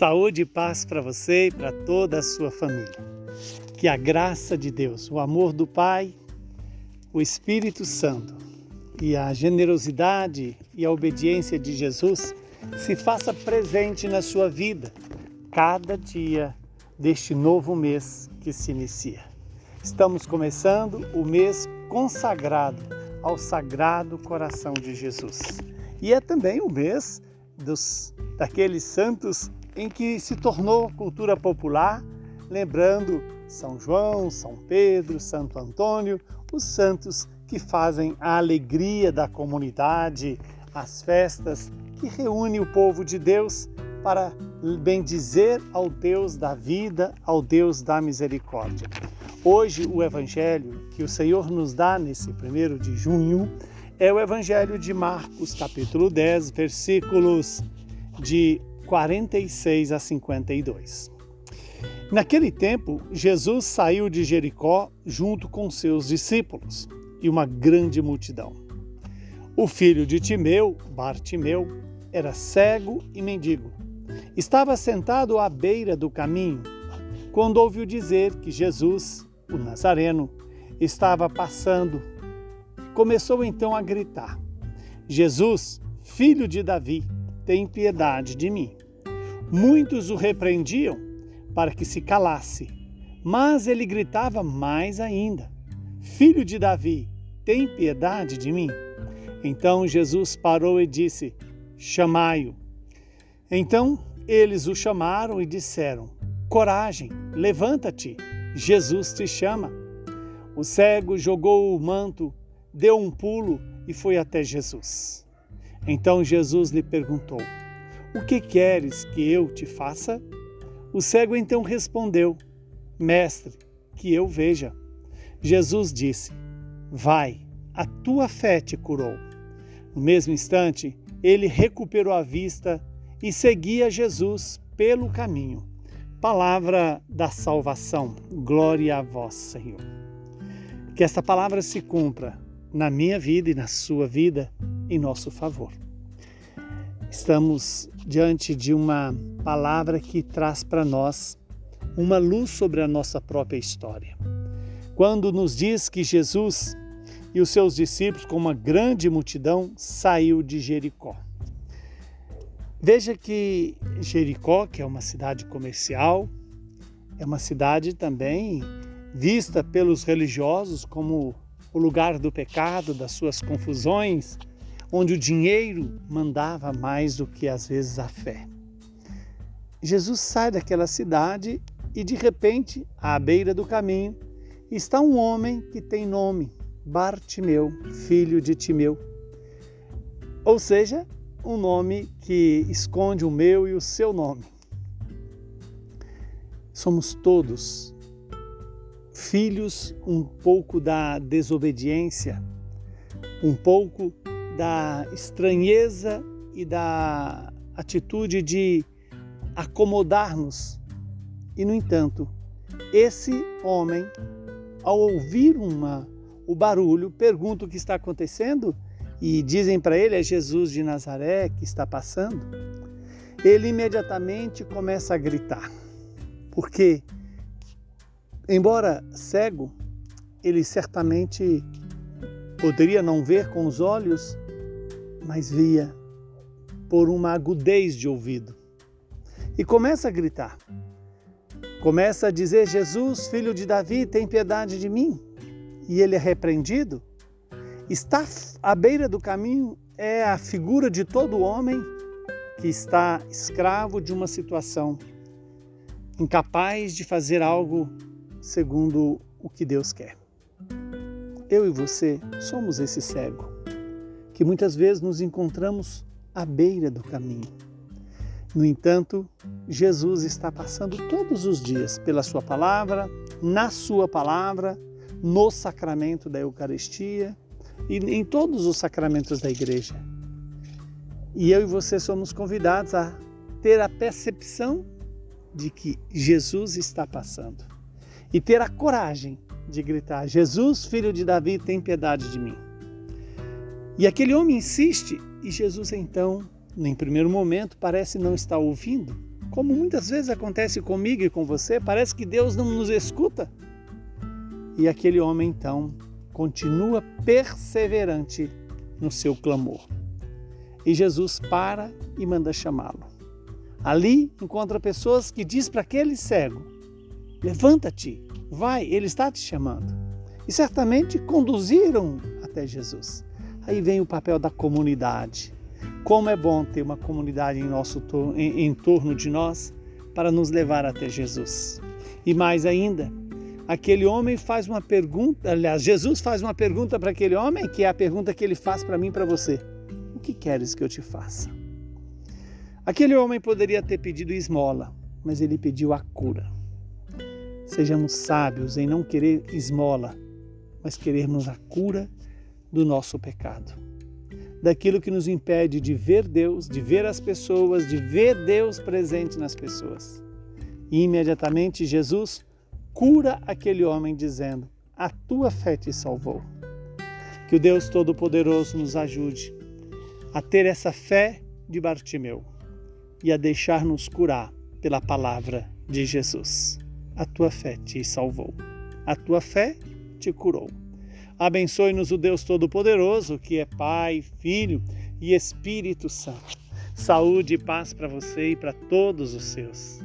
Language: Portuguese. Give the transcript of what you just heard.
Saúde e paz para você e para toda a sua família. Que a graça de Deus, o amor do Pai, o Espírito Santo e a generosidade e a obediência de Jesus se faça presente na sua vida cada dia deste novo mês que se inicia. Estamos começando o mês consagrado ao Sagrado Coração de Jesus. E é também o mês dos, daqueles santos em que se tornou cultura popular, lembrando São João, São Pedro, Santo Antônio, os santos que fazem a alegria da comunidade, as festas que reúne o povo de Deus para bendizer ao Deus da vida, ao Deus da misericórdia. Hoje, o evangelho que o Senhor nos dá nesse primeiro de junho é o evangelho de Marcos, capítulo 10, versículos de 46 a 52. Naquele tempo, Jesus saiu de Jericó junto com seus discípulos e uma grande multidão. O filho de Timeu, Bartimeu, era cego e mendigo. Estava sentado à beira do caminho quando ouviu dizer que Jesus, o Nazareno, estava passando. Começou então a gritar: Jesus, filho de Davi, tem piedade de mim. Muitos o repreendiam para que se calasse, mas ele gritava mais ainda: Filho de Davi, tem piedade de mim. Então Jesus parou e disse: Chamai-o. Então eles o chamaram e disseram: Coragem, levanta-te, Jesus te chama. O cego jogou o manto, deu um pulo e foi até Jesus. Então Jesus lhe perguntou: O que queres que eu te faça? O cego então respondeu: Mestre, que eu veja. Jesus disse: Vai, a tua fé te curou. No mesmo instante, ele recuperou a vista e seguia Jesus pelo caminho. Palavra da salvação. Glória a vós, Senhor. Que esta palavra se cumpra na minha vida e na sua vida em nosso favor. Estamos diante de uma palavra que traz para nós uma luz sobre a nossa própria história. Quando nos diz que Jesus e os seus discípulos, com uma grande multidão, saiu de Jericó. Veja que Jericó, que é uma cidade comercial, é uma cidade também vista pelos religiosos como o lugar do pecado, das suas confusões, onde o dinheiro mandava mais do que às vezes a fé. Jesus sai daquela cidade e de repente, à beira do caminho, está um homem que tem nome, Bartimeu, filho de Timeu. Ou seja, um nome que esconde o meu e o seu nome. Somos todos filhos um pouco da desobediência, um pouco da estranheza e da atitude de acomodar-nos. E, no entanto, esse homem, ao ouvir uma o barulho, pergunta o que está acontecendo e dizem para ele é Jesus de Nazaré que está passando. Ele imediatamente começa a gritar, porque, embora cego, ele certamente poderia não ver com os olhos, mas via por uma agudez de ouvido. E começa a gritar. Começa a dizer: Jesus, filho de Davi, tem piedade de mim e ele é repreendido, está à beira do caminho é a figura de todo homem que está escravo de uma situação, incapaz de fazer algo segundo o que Deus quer. Eu e você somos esse cego, que muitas vezes nos encontramos à beira do caminho. No entanto, Jesus está passando todos os dias pela Sua palavra, na Sua palavra, no sacramento da Eucaristia e em todos os sacramentos da igreja. E eu e você somos convidados a ter a percepção de que Jesus está passando e ter a coragem de gritar: Jesus, filho de Davi, tem piedade de mim. E aquele homem insiste e Jesus então, em primeiro momento, parece não estar ouvindo, como muitas vezes acontece comigo e com você, parece que Deus não nos escuta. E aquele homem então continua perseverante no seu clamor. E Jesus para e manda chamá-lo. Ali encontra pessoas que diz para aquele cego: Levanta-te, vai, ele está te chamando. E certamente conduziram até Jesus. Aí vem o papel da comunidade. Como é bom ter uma comunidade em, nosso, em, em torno de nós para nos levar até Jesus. E mais ainda, aquele homem faz uma pergunta, aliás, Jesus faz uma pergunta para aquele homem, que é a pergunta que ele faz para mim e para você: O que queres que eu te faça? Aquele homem poderia ter pedido esmola, mas ele pediu a cura. Sejamos sábios em não querer esmola, mas querermos a cura do nosso pecado. Daquilo que nos impede de ver Deus, de ver as pessoas, de ver Deus presente nas pessoas. E imediatamente Jesus cura aquele homem, dizendo: A tua fé te salvou. Que o Deus Todo-Poderoso nos ajude a ter essa fé de Bartimeu e a deixar-nos curar pela palavra de Jesus. A tua fé te salvou. A tua fé te curou. Abençoe-nos o Deus Todo-Poderoso, que é Pai, Filho e Espírito Santo. Saúde e paz para você e para todos os seus.